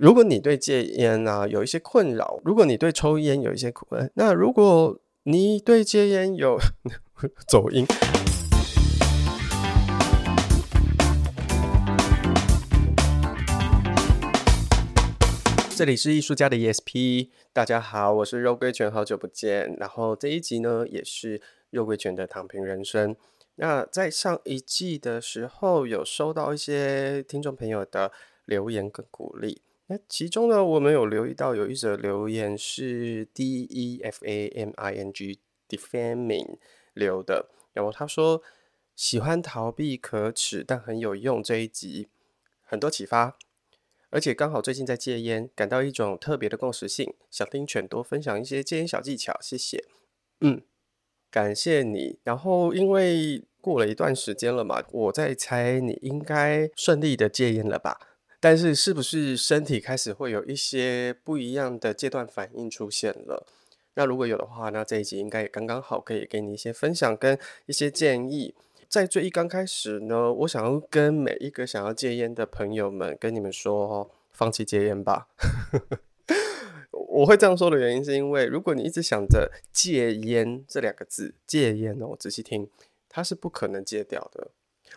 如果你对戒烟啊有一些困扰，如果你对抽烟有一些困，那如果你对戒烟有 走音。这里是艺术家的 ESP，大家好，我是肉桂犬，好久不见。然后这一集呢，也是肉桂犬的躺平人生。那在上一季的时候，有收到一些听众朋友的留言跟鼓励。那其中呢，我们有留意到有一则留言是 D E F A M I N G Defaming 留的，然后他说喜欢逃避可耻但很有用这一集，很多启发。而且刚好最近在戒烟，感到一种特别的共识性，想听犬多分享一些戒烟小技巧，谢谢。嗯，感谢你。然后因为过了一段时间了嘛，我在猜你应该顺利的戒烟了吧？但是是不是身体开始会有一些不一样的戒断反应出现了？那如果有的话，那这一集应该也刚刚好可以给你一些分享跟一些建议。在最一刚开始呢，我想要跟每一个想要戒烟的朋友们跟你们说，放弃戒烟吧。我会这样说的原因是因为，如果你一直想着戒烟这两个字，戒烟哦，仔细听，它是不可能戒掉的。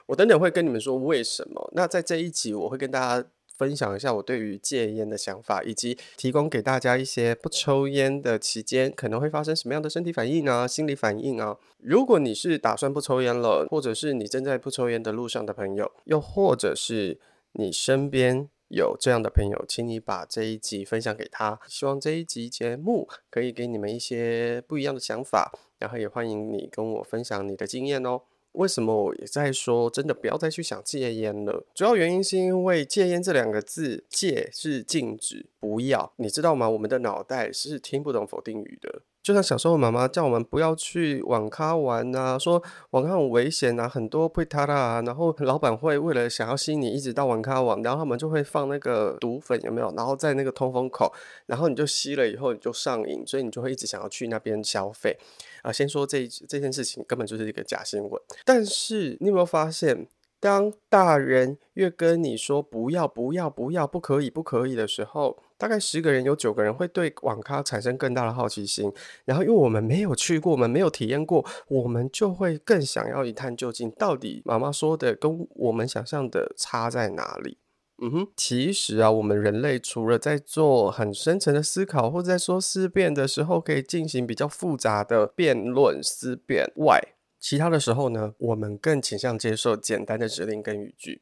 我等等会跟你们说为什么。那在这一集，我会跟大家分享一下我对于戒烟的想法，以及提供给大家一些不抽烟的期间可能会发生什么样的身体反应啊、心理反应啊。如果你是打算不抽烟了，或者是你正在不抽烟的路上的朋友，又或者是你身边有这样的朋友，请你把这一集分享给他。希望这一集节目可以给你们一些不一样的想法，然后也欢迎你跟我分享你的经验哦。为什么我也在说，真的不要再去想戒烟了？主要原因是因为戒烟这两个字，戒是禁止，不要，你知道吗？我们的脑袋是听不懂否定语的。就像小时候妈妈叫我们不要去网咖玩啊，说网咖很危险啊，很多被他啦，然后老板会为了想要吸你一直到网咖玩，然后他们就会放那个毒粉，有没有？然后在那个通风口，然后你就吸了以后你就上瘾，所以你就会一直想要去那边消费。啊，先说这这件事情根本就是一个假新闻。但是你有没有发现，当大人越跟你说不要、不要、不要、不可以、不可以的时候，大概十个人有九个人会对网咖产生更大的好奇心。然后，因为我们没有去过，我们没有体验过，我们就会更想要一探究竟，到底妈妈说的跟我们想象的差在哪里？嗯哼，其实啊，我们人类除了在做很深层的思考，或者在说思辨的时候，可以进行比较复杂的辩论思辨外，其他的时候呢，我们更倾向接受简单的指令跟语句。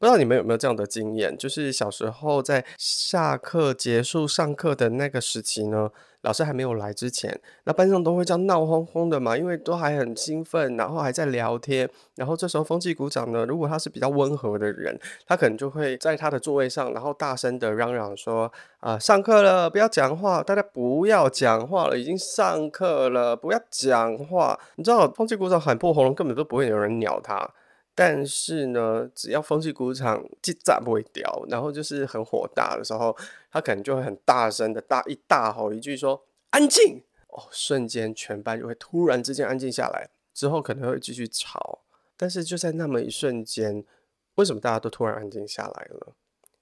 不知道你们有没有这样的经验？就是小时候在下课结束上课的那个时期呢，老师还没有来之前，那班上都会这样闹哄哄的嘛，因为都还很兴奋，然后还在聊天。然后这时候风纪股长呢，如果他是比较温和的人，他可能就会在他的座位上，然后大声的嚷嚷说：“啊，上课了，不要讲话，大家不要讲话了，已经上课了，不要讲话。”你知道，风纪股长喊破喉咙，根本都不会有人鸟他。但是呢，只要风纪股长记诈不会掉，然后就是很火大的时候，他可能就会很大声的大一大吼一句说“安静”，哦，瞬间全班就会突然之间安静下来，之后可能会继续吵。但是就在那么一瞬间，为什么大家都突然安静下来了？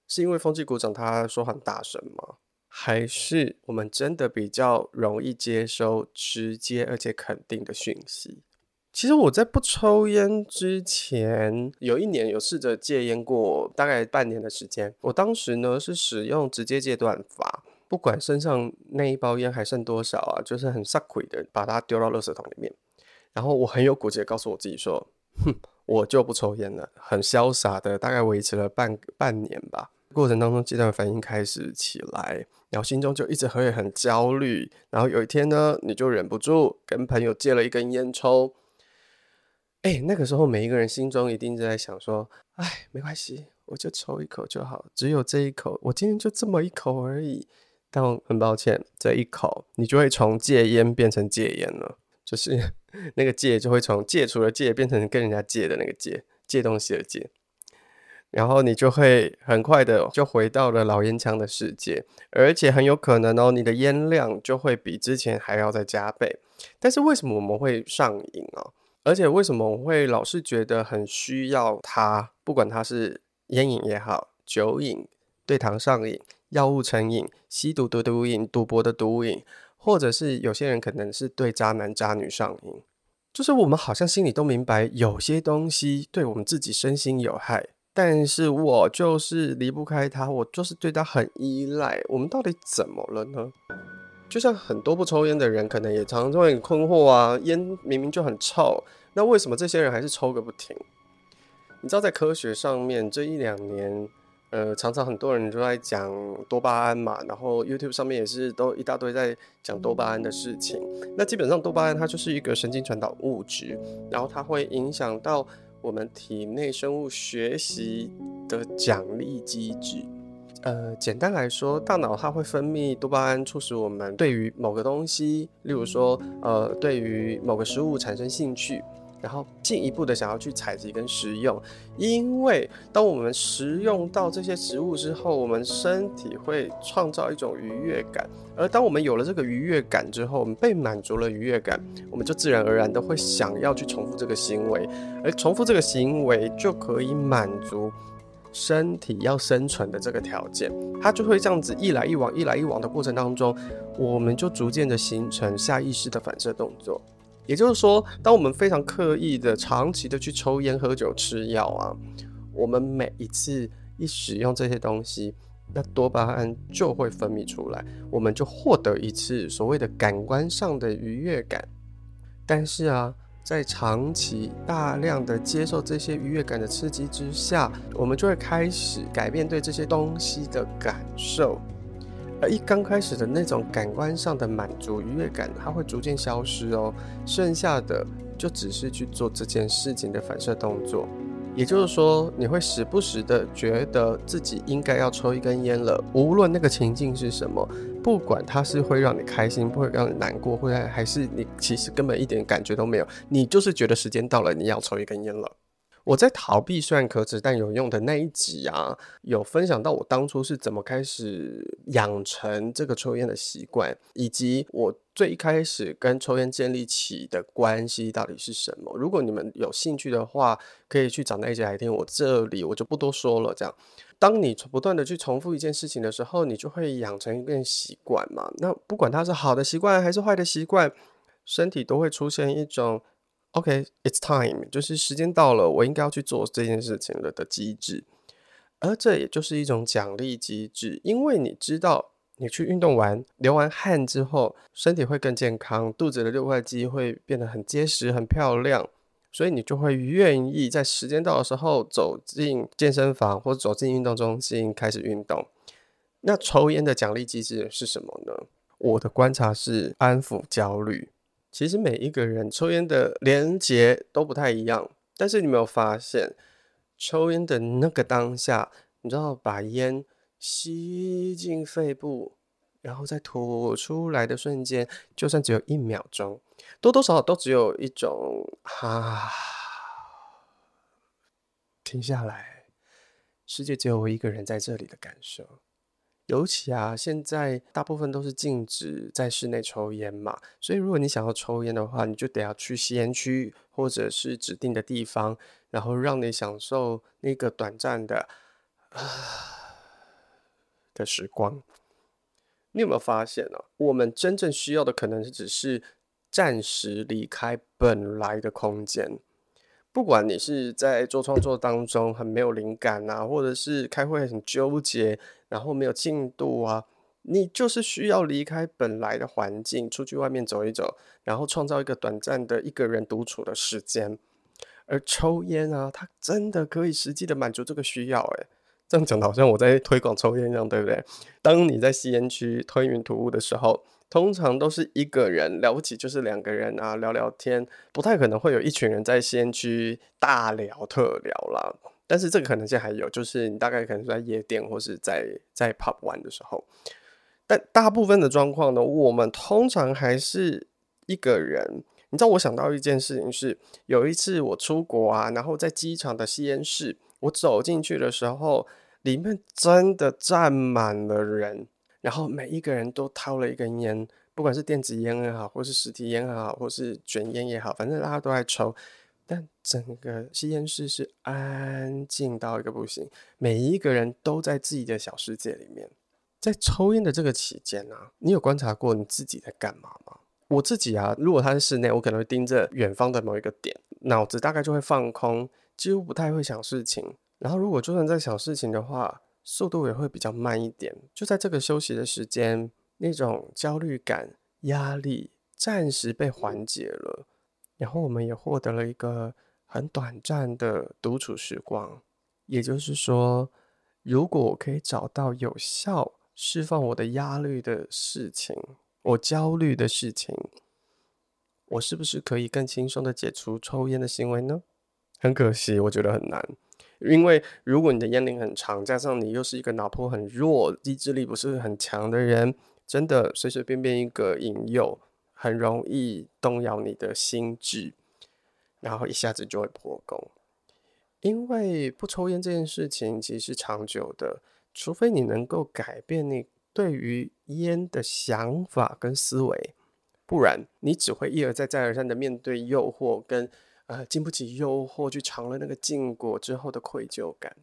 是因为风纪股长他说很大声吗？还是我们真的比较容易接收直接而且肯定的讯息？其实我在不抽烟之前，有一年有试着戒烟过，大概半年的时间。我当时呢是使用直接戒断法，不管身上那一包烟还剩多少啊，就是很撒鬼的把它丢到垃圾桶里面。然后我很有骨气的告诉我自己说：“哼，我就不抽烟了。”很潇洒的，大概维持了半半年吧。过程当中，戒断反应开始起来，然后心中就一直会很焦虑。然后有一天呢，你就忍不住跟朋友借了一根烟抽。哎、那个时候每一个人心中一定是在想说：“哎，没关系，我就抽一口就好，只有这一口，我今天就这么一口而已。”但很抱歉，这一口你就会从戒烟变成戒烟了，就是 那个戒就会从戒除了戒变成跟人家借的那个戒，借东西的戒，然后你就会很快的就回到了老烟枪的世界，而且很有可能哦，你的烟量就会比之前还要再加倍。但是为什么我们会上瘾啊？而且为什么我会老是觉得很需要它？不管它是烟瘾也好，酒瘾、对糖上瘾、药物成瘾、吸毒的毒瘾、赌博的毒瘾，或者是有些人可能是对渣男渣女上瘾。就是我们好像心里都明白，有些东西对我们自己身心有害，但是我就是离不开它，我就是对它很依赖。我们到底怎么了呢？就像很多不抽烟的人，可能也常常会很困惑啊，烟明明就很臭，那为什么这些人还是抽个不停？你知道，在科学上面，这一两年，呃，常常很多人都在讲多巴胺嘛，然后 YouTube 上面也是都一大堆在讲多巴胺的事情。那基本上多巴胺它就是一个神经传导物质，然后它会影响到我们体内生物学习的奖励机制。呃，简单来说，大脑它会分泌多巴胺，促使我们对于某个东西，例如说，呃，对于某个食物产生兴趣。然后进一步的想要去采集跟食用，因为当我们食用到这些食物之后，我们身体会创造一种愉悦感，而当我们有了这个愉悦感之后，我们被满足了愉悦感，我们就自然而然的会想要去重复这个行为，而重复这个行为就可以满足身体要生存的这个条件，它就会这样子一来一往，一来一往的过程当中，我们就逐渐的形成下意识的反射动作。也就是说，当我们非常刻意的、长期的去抽烟、喝酒、吃药啊，我们每一次一使用这些东西，那多巴胺就会分泌出来，我们就获得一次所谓的感官上的愉悦感。但是啊，在长期大量的接受这些愉悦感的刺激之下，我们就会开始改变对这些东西的感受。而一刚开始的那种感官上的满足、愉悦感，它会逐渐消失哦。剩下的就只是去做这件事情的反射动作。也就是说，你会时不时的觉得自己应该要抽一根烟了，无论那个情境是什么，不管它是会让你开心，不会让你难过，或者还是你其实根本一点感觉都没有，你就是觉得时间到了，你要抽一根烟了。我在逃避虽然可耻但有用的那一集啊，有分享到我当初是怎么开始养成这个抽烟的习惯，以及我最一开始跟抽烟建立起的关系到底是什么。如果你们有兴趣的话，可以去找那一集来听。我这里我就不多说了。这样，当你不断的去重复一件事情的时候，你就会养成一个习惯嘛。那不管它是好的习惯还是坏的习惯，身体都会出现一种。OK，it's time，就是时间到了，我应该要去做这件事情了的机制，而这也就是一种奖励机制，因为你知道，你去运动完流完汗之后，身体会更健康，肚子的六块肌会变得很结实、很漂亮，所以你就会愿意在时间到的时候走进健身房或走进运动中心开始运动。那抽烟的奖励机制是什么呢？我的观察是安抚焦虑。其实每一个人抽烟的连结都不太一样，但是你没有发现，抽烟的那个当下，你知道把烟吸进肺部，然后再吐出来的瞬间，就算只有一秒钟，多多少少都只有一种啊，停下来，世界只有我一个人在这里的感受。尤其啊，现在大部分都是禁止在室内抽烟嘛，所以如果你想要抽烟的话，你就得要去吸烟区或者是指定的地方，然后让你享受那个短暂的啊的时光。你有没有发现呢、啊？我们真正需要的可能只是暂时离开本来的空间。不管你是在做创作当中很没有灵感啊，或者是开会很纠结，然后没有进度啊，你就是需要离开本来的环境，出去外面走一走，然后创造一个短暂的一个人独处的时间。而抽烟啊，它真的可以实际的满足这个需要。诶，这样讲的好像我在推广抽烟一样，对不对？当你在吸烟区吞云吐雾的时候。通常都是一个人，了不起就是两个人啊，聊聊天，不太可能会有一群人在先区大聊特聊啦。但是这个可能性还有，就是你大概可能在夜店或是在在 pub 玩的时候。但大部分的状况呢，我们通常还是一个人。你知道，我想到一件事情是，有一次我出国啊，然后在机场的吸烟室，我走进去的时候，里面真的站满了人。然后每一个人都掏了一根烟，不管是电子烟也好，或是实体烟也好，或是卷烟也好，反正大家都在抽。但整个吸烟室是安静到一个不行，每一个人都在自己的小世界里面。在抽烟的这个期间啊，你有观察过你自己在干嘛吗？我自己啊，如果他在室内，我可能会盯着远方的某一个点，脑子大概就会放空，几乎不太会想事情。然后如果就算在想事情的话，速度也会比较慢一点。就在这个休息的时间，那种焦虑感、压力暂时被缓解了，然后我们也获得了一个很短暂的独处时光。也就是说，如果我可以找到有效释放我的压力的事情，我焦虑的事情，我是不是可以更轻松的解除抽烟的行为呢？很可惜，我觉得很难，因为如果你的烟龄很长，加上你又是一个脑波很弱、意志力不是很强的人，真的随随便便一个引诱，很容易动摇你的心智，然后一下子就会破功。因为不抽烟这件事情其实是长久的，除非你能够改变你对于烟的想法跟思维，不然你只会一而再再而三的面对诱惑跟呃经不起诱惑去尝了那个禁果之后的愧疚感，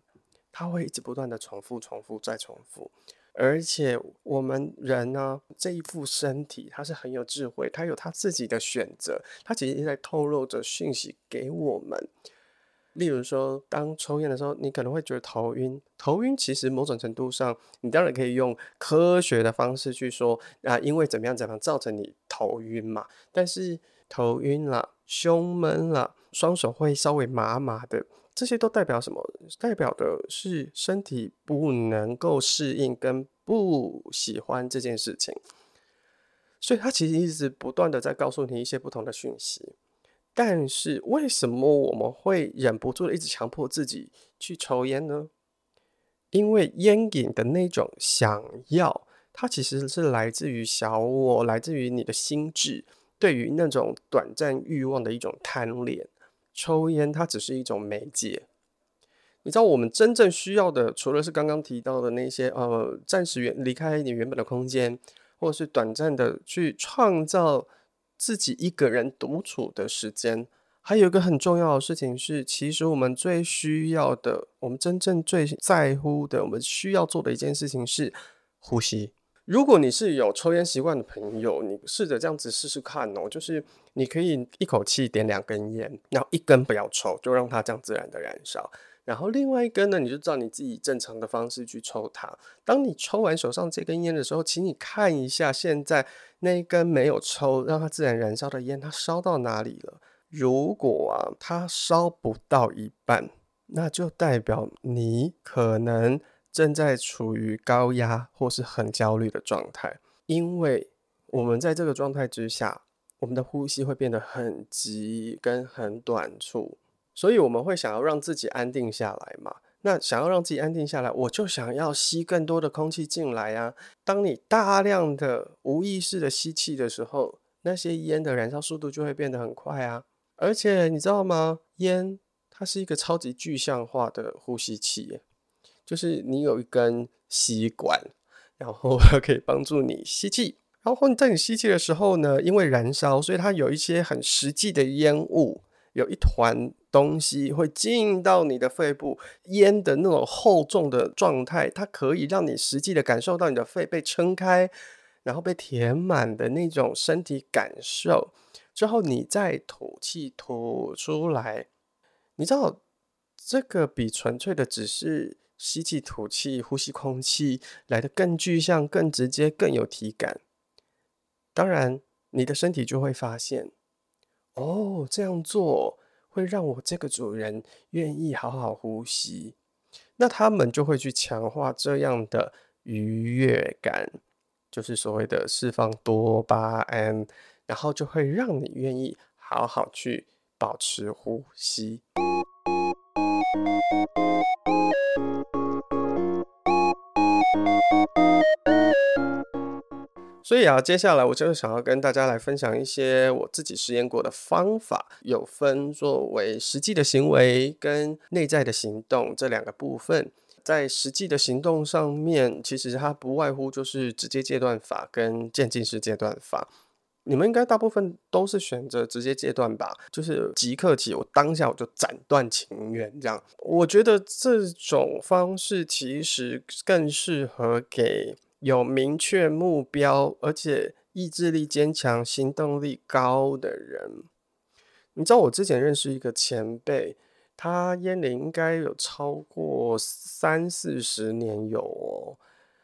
它会一直不断的重复、重复再重复。而且我们人呢，这一副身体它是很有智慧，它有它自己的选择，它其实在透露着讯息给我们。例如说，当抽烟的时候，你可能会觉得头晕。头晕其实某种程度上，你当然可以用科学的方式去说啊，因为怎么样怎么样造成你头晕嘛。但是头晕了、胸闷了、双手会稍微麻麻的，这些都代表什么？代表的是身体不能够适应跟不喜欢这件事情。所以它其实一直不断的在告诉你一些不同的讯息。但是为什么我们会忍不住的一直强迫自己去抽烟呢？因为烟瘾的那种想要，它其实是来自于小我，来自于你的心智对于那种短暂欲望的一种贪恋。抽烟它只是一种媒介。你知道我们真正需要的，除了是刚刚提到的那些呃，暂时远离开你原本的空间，或者是短暂的去创造。自己一个人独处的时间，还有一个很重要的事情是，其实我们最需要的，我们真正最在乎的，我们需要做的一件事情是呼吸。如果你是有抽烟习惯的朋友，你试着这样子试试看哦，就是你可以一口气点两根烟，然后一根不要抽，就让它这样自然的燃烧。然后另外一根呢，你就照你自己正常的方式去抽它。当你抽完手上这根烟的时候，请你看一下现在那一根没有抽，让它自然燃烧的烟，它烧到哪里了？如果啊，它烧不到一半，那就代表你可能正在处于高压或是很焦虑的状态。因为我们在这个状态之下，我们的呼吸会变得很急跟很短促。所以我们会想要让自己安定下来嘛？那想要让自己安定下来，我就想要吸更多的空气进来啊。当你大量的无意识的吸气的时候，那些烟的燃烧速度就会变得很快啊。而且你知道吗？烟它是一个超级具象化的呼吸器，就是你有一根吸管，然后 可以帮助你吸气。然后在你吸气的时候呢，因为燃烧，所以它有一些很实际的烟雾，有一团。东西会进到你的肺部，烟的那种厚重的状态，它可以让你实际的感受到你的肺被撑开，然后被填满的那种身体感受。之后你再吐气吐出来，你知道这个比纯粹的只是吸气吐气呼吸空气来得更具象、更直接、更有体感。当然，你的身体就会发现，哦，这样做。会让我这个主人愿意好好呼吸，那他们就会去强化这样的愉悦感，就是所谓的释放多巴胺，然后就会让你愿意好好去保持呼吸。所以啊，接下来我就是想要跟大家来分享一些我自己实验过的方法，有分作为实际的行为跟内在的行动这两个部分。在实际的行动上面，其实它不外乎就是直接戒断法跟渐进式戒断法。你们应该大部分都是选择直接戒断吧，就是即刻起，我当下我就斩断情缘这样。我觉得这种方式其实更适合给有明确目标，而且意志力坚强、行动力高的人。你知道我之前认识一个前辈，他烟龄应该有超过三四十年有哦。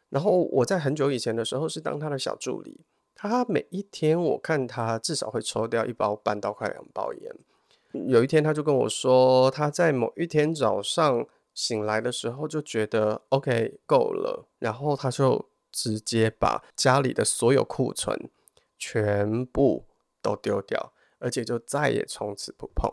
然后我在很久以前的时候是当他的小助理，他每一天我看他至少会抽掉一包半到快两包烟。有一天他就跟我说，他在某一天早上醒来的时候就觉得 OK 够了，然后他就直接把家里的所有库存全部都丢掉。而且就再也从此不碰。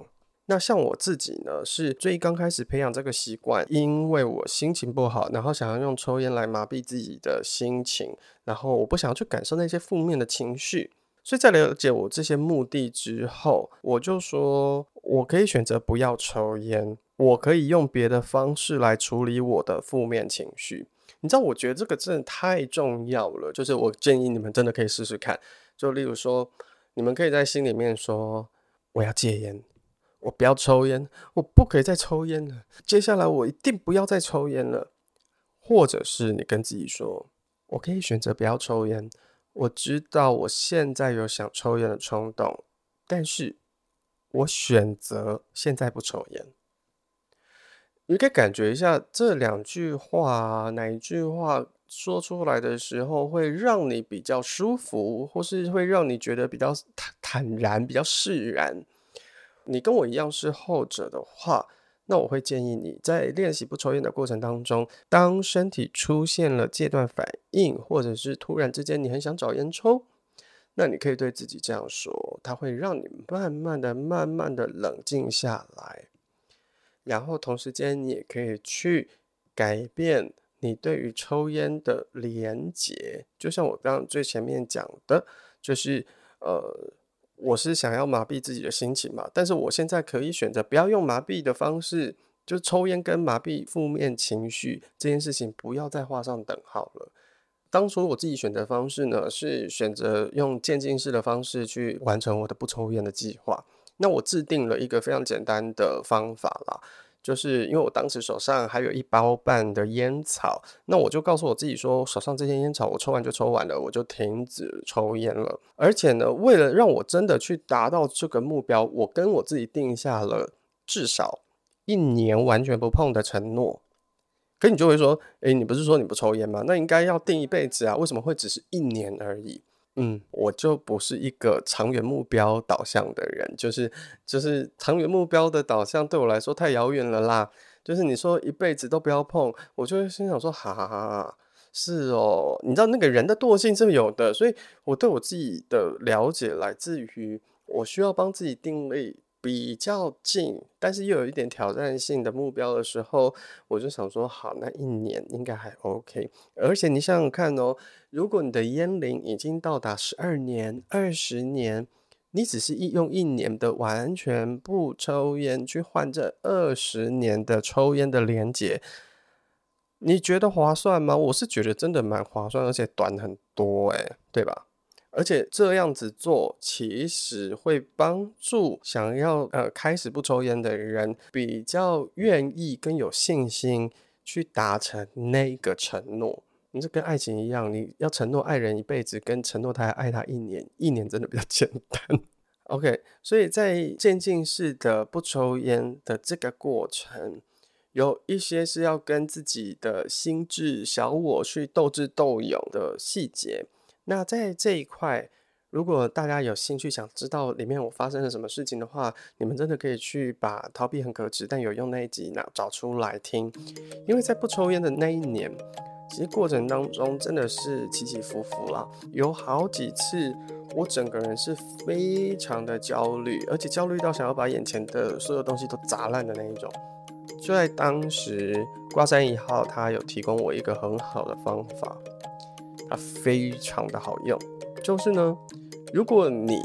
那像我自己呢，是最刚开始培养这个习惯，因为我心情不好，然后想要用抽烟来麻痹自己的心情，然后我不想去感受那些负面的情绪。所以在了解我这些目的之后，我就说我可以选择不要抽烟，我可以用别的方式来处理我的负面情绪。你知道，我觉得这个真的太重要了，就是我建议你们真的可以试试看。就例如说。你们可以在心里面说：“我要戒烟，我不要抽烟，我不可以再抽烟了。接下来我一定不要再抽烟了。”或者是你跟自己说：“我可以选择不要抽烟，我知道我现在有想抽烟的冲动，但是我选择现在不抽烟。”你可以感觉一下这两句话，哪一句话？说出来的时候会让你比较舒服，或是会让你觉得比较坦坦然、比较释然。你跟我一样是后者的话，那我会建议你在练习不抽烟的过程当中，当身体出现了戒断反应，或者是突然之间你很想找烟抽，那你可以对自己这样说，它会让你慢慢的、慢慢的冷静下来，然后同时间你也可以去改变。你对于抽烟的连结，就像我刚刚最前面讲的，就是呃，我是想要麻痹自己的心情嘛，但是我现在可以选择不要用麻痹的方式，就抽烟跟麻痹负面情绪这件事情不要再画上等号了。当初我自己选择方式呢，是选择用渐进式的方式去完成我的不抽烟的计划。那我制定了一个非常简单的方法啦。就是因为我当时手上还有一包半的烟草，那我就告诉我自己说，手上这些烟草我抽完就抽完了，我就停止抽烟了。而且呢，为了让我真的去达到这个目标，我跟我自己定下了至少一年完全不碰的承诺。可你就会说，诶，你不是说你不抽烟吗？那应该要定一辈子啊，为什么会只是一年而已？嗯，我就不是一个长远目标导向的人，就是就是长远目标的导向对我来说太遥远了啦。就是你说一辈子都不要碰，我就心想说，哈哈哈，是哦，你知道那个人的惰性是有的，所以我对我自己的了解来自于我需要帮自己定位。比较近，但是又有一点挑战性的目标的时候，我就想说，好，那一年应该还 OK。而且你想想看哦，如果你的烟龄已经到达十二年、二十年，你只是一用一年的完全不抽烟去换这二十年的抽烟的连结，你觉得划算吗？我是觉得真的蛮划算，而且短很多诶，对吧？而且这样子做，其实会帮助想要呃开始不抽烟的人，比较愿意跟有信心去达成那个承诺。你这跟爱情一样，你要承诺爱人一辈子，跟承诺他要爱他一年，一年真的比较简单。OK，所以在渐进式的不抽烟的这个过程，有一些是要跟自己的心智小我去斗智斗勇的细节。那在这一块，如果大家有兴趣想知道里面我发生了什么事情的话，你们真的可以去把《逃避很可耻但有用》那一集拿找出来听。因为在不抽烟的那一年，其实过程当中真的是起起伏伏啦，有好几次我整个人是非常的焦虑，而且焦虑到想要把眼前的所有东西都砸烂的那一种。就在当时，挂山一号他有提供我一个很好的方法。它非常的好用，就是呢，如果你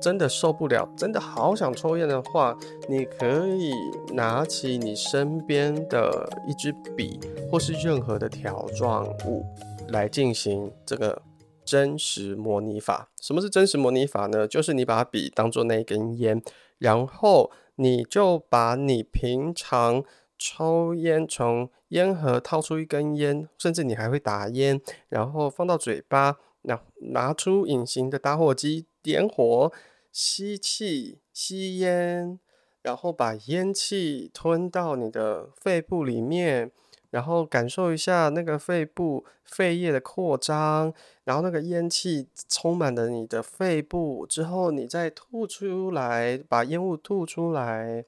真的受不了，真的好想抽烟的话，你可以拿起你身边的一支笔，或是任何的条状物来进行这个真实模拟法。什么是真实模拟法呢？就是你把笔当做那一根烟，然后你就把你平常抽烟，从烟盒掏出一根烟，甚至你还会打烟，然后放到嘴巴，拿拿出隐形的打火机点火，吸气吸烟，然后把烟气吞到你的肺部里面。然后感受一下那个肺部肺叶的扩张，然后那个烟气充满了你的肺部之后，你再吐出来，把烟雾吐出来，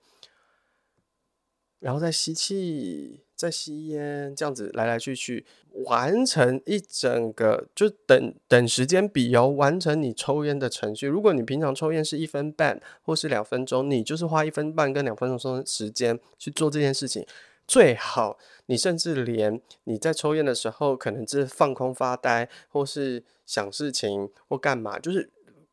然后再吸气，在吸烟，这样子来来去去完成一整个，就等等时间比由，完成你抽烟的程序。如果你平常抽烟是一分半或是两分钟，你就是花一分半跟两分钟时间去做这件事情。最好，你甚至连你在抽烟的时候，可能是放空发呆，或是想事情，或干嘛，就是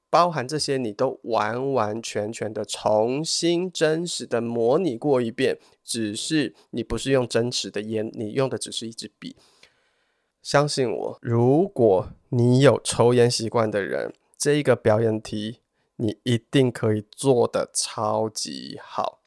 包含这些，你都完完全全的重新真实的模拟过一遍。只是你不是用真实的烟，你用的只是一支笔。相信我，如果你有抽烟习惯的人，这一个表演题，你一定可以做得超级好。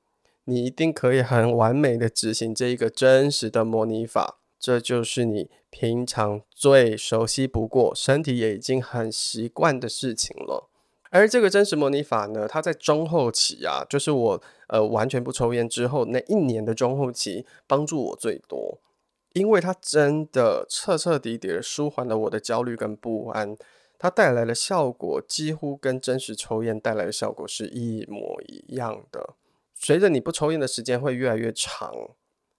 你一定可以很完美的执行这一个真实的模拟法，这就是你平常最熟悉不过、身体也已经很习惯的事情了。而这个真实模拟法呢，它在中后期啊，就是我呃完全不抽烟之后那一年的中后期，帮助我最多，因为它真的彻彻底底的舒缓了我的焦虑跟不安，它带来的效果几乎跟真实抽烟带来的效果是一模一样的。随着你不抽烟的时间会越来越长，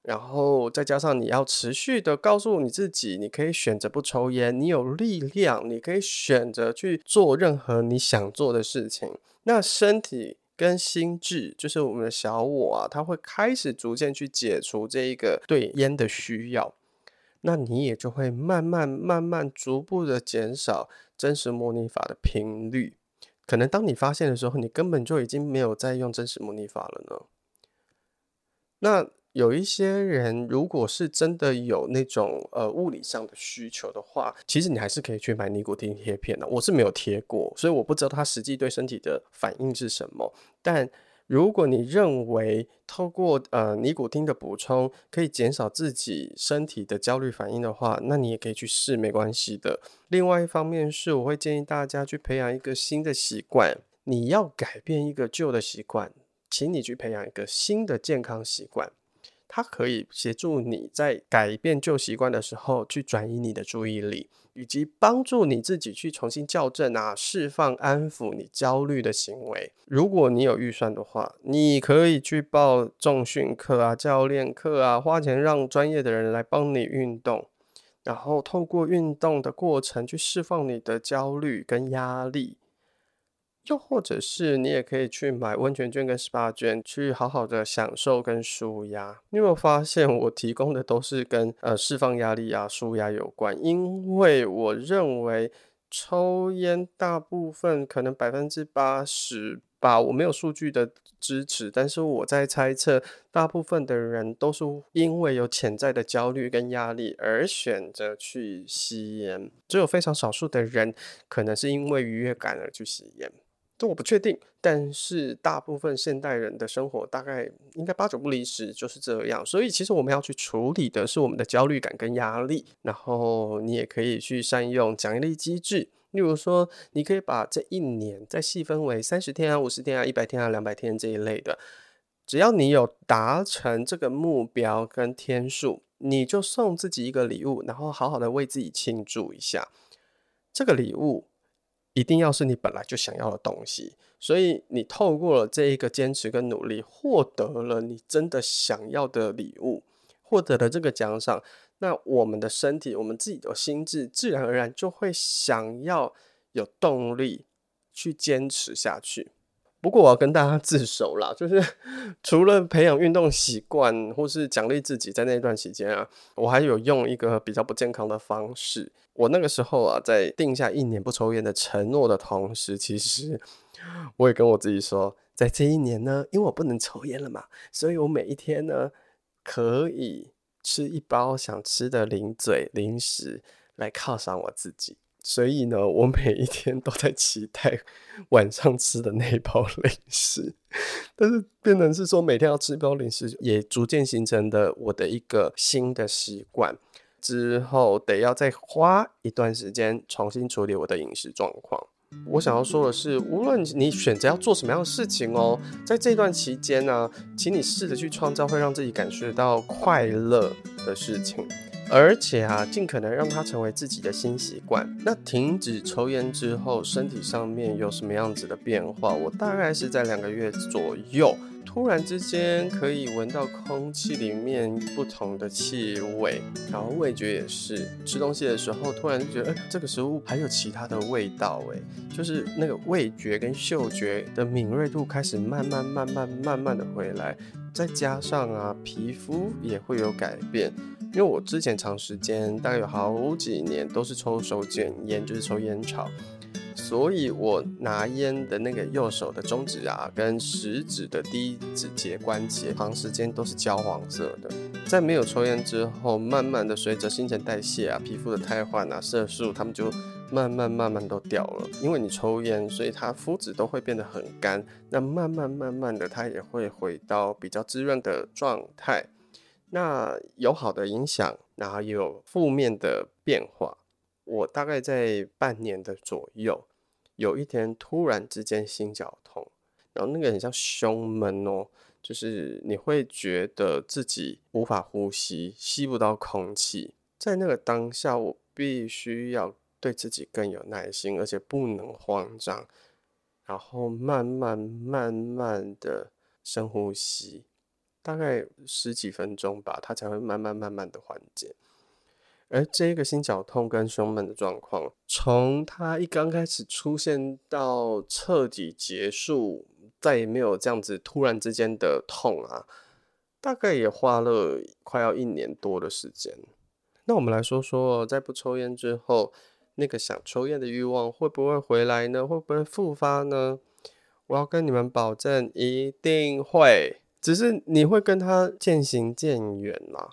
然后再加上你要持续的告诉你自己，你可以选择不抽烟，你有力量，你可以选择去做任何你想做的事情。那身体跟心智，就是我们的小我啊，它会开始逐渐去解除这一个对烟的需要，那你也就会慢慢慢慢逐步的减少真实模拟法的频率。可能当你发现的时候，你根本就已经没有在用真实模拟法了呢。那有一些人，如果是真的有那种呃物理上的需求的话，其实你还是可以去买尼古丁贴片的。我是没有贴过，所以我不知道它实际对身体的反应是什么，但。如果你认为透过呃尼古丁的补充可以减少自己身体的焦虑反应的话，那你也可以去试，没关系的。另外一方面是，我会建议大家去培养一个新的习惯。你要改变一个旧的习惯，请你去培养一个新的健康习惯。它可以协助你在改变旧习惯的时候，去转移你的注意力，以及帮助你自己去重新校正啊、释放、安抚你焦虑的行为。如果你有预算的话，你可以去报重训课啊、教练课啊，花钱让专业的人来帮你运动，然后透过运动的过程去释放你的焦虑跟压力。又或者是你也可以去买温泉券跟 SPA 券，去好好的享受跟舒压。你有没有发现我提供的都是跟呃释放压力啊、舒压有关？因为我认为抽烟大部分可能百分之八十吧，我没有数据的支持，但是我在猜测，大部分的人都是因为有潜在的焦虑跟压力而选择去吸烟，只有非常少数的人可能是因为愉悦感而去吸烟。这我不确定，但是大部分现代人的生活大概应该八九不离十就是这样。所以其实我们要去处理的是我们的焦虑感跟压力，然后你也可以去善用奖励机制，例如说，你可以把这一年再细分为三十天啊、五十天啊、一百天啊、两百天这一类的，只要你有达成这个目标跟天数，你就送自己一个礼物，然后好好的为自己庆祝一下这个礼物。一定要是你本来就想要的东西，所以你透过了这一个坚持跟努力，获得了你真的想要的礼物，获得了这个奖赏，那我们的身体，我们自己的心智，自然而然就会想要有动力去坚持下去。不过我要跟大家自首啦，就是除了培养运动习惯或是奖励自己，在那一段期间啊，我还有用一个比较不健康的方式。我那个时候啊，在定下一年不抽烟的承诺的同时，其实我也跟我自己说，在这一年呢，因为我不能抽烟了嘛，所以我每一天呢，可以吃一包想吃的零嘴零食来犒赏我自己。所以呢，我每一天都在期待 晚上吃的那一包零食，但是变成是说每天要吃一包零食，也逐渐形成的我的一个新的习惯。之后得要再花一段时间重新处理我的饮食状况。我想要说的是，无论你选择要做什么样的事情哦，在这段期间呢，请你试着去创造会让自己感觉到快乐的事情。而且啊，尽可能让它成为自己的新习惯。那停止抽烟之后，身体上面有什么样子的变化？我大概是在两个月左右，突然之间可以闻到空气里面不同的气味，然后味觉也是，吃东西的时候突然觉得，欸，这个食物还有其他的味道，诶，就是那个味觉跟嗅觉的敏锐度开始慢慢、慢慢、慢慢的回来，再加上啊，皮肤也会有改变。因为我之前长时间大概有好几年都是抽手卷烟，就是抽烟草，所以我拿烟的那个右手的中指啊，跟食指的第一指节关节，长时间都是焦黄色的。在没有抽烟之后，慢慢的随着新陈代谢啊，皮肤的汰换啊，色素它们就慢慢慢慢都掉了。因为你抽烟，所以它肤质都会变得很干，那慢慢慢慢的它也会回到比较滋润的状态。那有好的影响，然后也有负面的变化。我大概在半年的左右，有一天突然之间心绞痛，然后那个很像胸闷哦，就是你会觉得自己无法呼吸，吸不到空气。在那个当下，我必须要对自己更有耐心，而且不能慌张，然后慢慢慢慢的深呼吸。大概十几分钟吧，它才会慢慢慢慢的缓解。而这个心绞痛跟胸闷的状况，从它一刚开始出现到彻底结束，再也没有这样子突然之间的痛啊，大概也花了快要一年多的时间。那我们来说说，在不抽烟之后，那个想抽烟的欲望会不会回来呢？会不会复发呢？我要跟你们保证，一定会。只是你会跟他渐行渐远啦。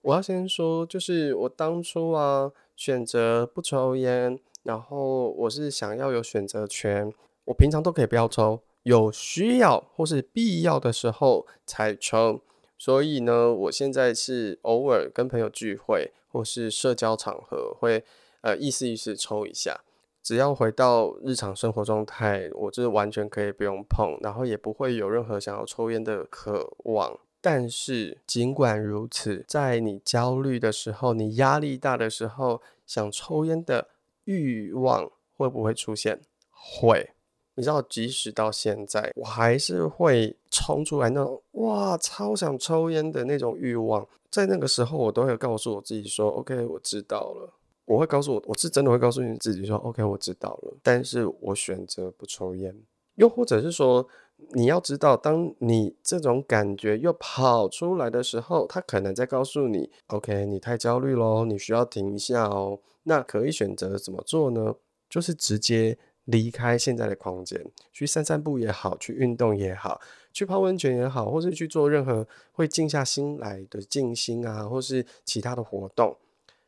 我要先说，就是我当初啊选择不抽烟，然后我是想要有选择权，我平常都可以不要抽，有需要或是必要的时候才抽。所以呢，我现在是偶尔跟朋友聚会或是社交场合会呃意思意思抽一下。只要回到日常生活状态，我就是完全可以不用碰，然后也不会有任何想要抽烟的渴望。但是尽管如此，在你焦虑的时候，你压力大的时候，想抽烟的欲望会不会出现？会。你知道，即使到现在，我还是会冲出来那种哇，超想抽烟的那种欲望。在那个时候，我都会告诉我自己说：“OK，我知道了。”我会告诉我，我是真的会告诉你自己说，OK，我知道了，但是我选择不抽烟。又或者是说，你要知道，当你这种感觉又跑出来的时候，他可能在告诉你，OK，你太焦虑喽，你需要停一下哦。那可以选择怎么做呢？就是直接离开现在的空间，去散散步也好，去运动也好，去泡温泉也好，或是去做任何会静下心来的静心啊，或是其他的活动。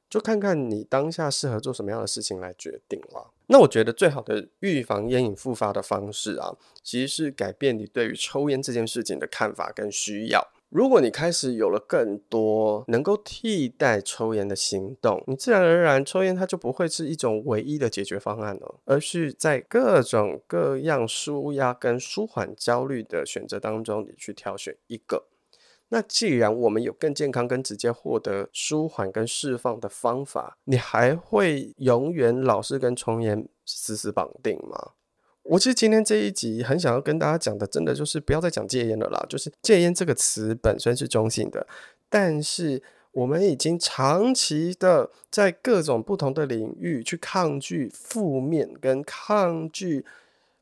就看看你当下适合做什么样的事情来决定了。那我觉得最好的预防烟瘾复发的方式啊，其实是改变你对于抽烟这件事情的看法跟需要。如果你开始有了更多能够替代抽烟的行动，你自然而然抽烟它就不会是一种唯一的解决方案了，而是在各种各样舒压跟舒缓焦虑的选择当中，你去挑选一个。那既然我们有更健康、跟直接获得舒缓跟释放的方法，你还会永远老是跟重烟死死绑定吗？我其实今天这一集很想要跟大家讲的，真的就是不要再讲戒烟了啦。就是戒烟这个词本身是中性的，但是我们已经长期的在各种不同的领域去抗拒负面跟抗拒。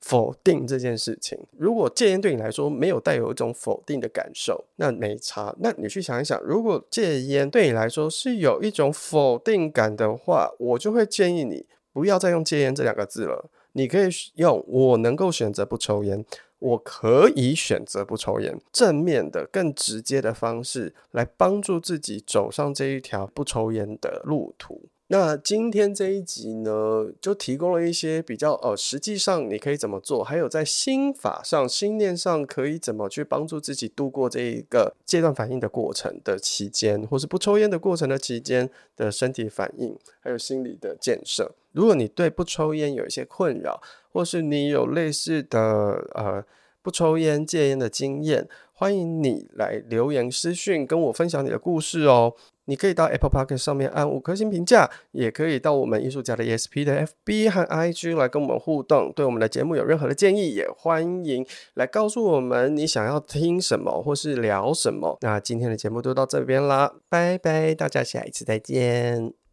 否定这件事情，如果戒烟对你来说没有带有一种否定的感受，那没差。那你去想一想，如果戒烟对你来说是有一种否定感的话，我就会建议你不要再用戒烟这两个字了。你可以用我能够选择不抽烟，我可以选择不抽烟，正面的、更直接的方式来帮助自己走上这一条不抽烟的路途。那今天这一集呢，就提供了一些比较呃，实际上你可以怎么做，还有在心法上、心念上可以怎么去帮助自己度过这一个戒断反应的过程的期间，或是不抽烟的过程的期间的身体反应，还有心理的建设。如果你对不抽烟有一些困扰，或是你有类似的呃不抽烟戒烟的经验，欢迎你来留言私讯跟我分享你的故事哦。你可以到 Apple Podcast 上面按五颗星评价，也可以到我们艺术家的 ESP 的 FB 和 IG 来跟我们互动。对我们的节目有任何的建议，也欢迎来告诉我们你想要听什么或是聊什么。那今天的节目就到这边啦，拜拜，大家下一次再见。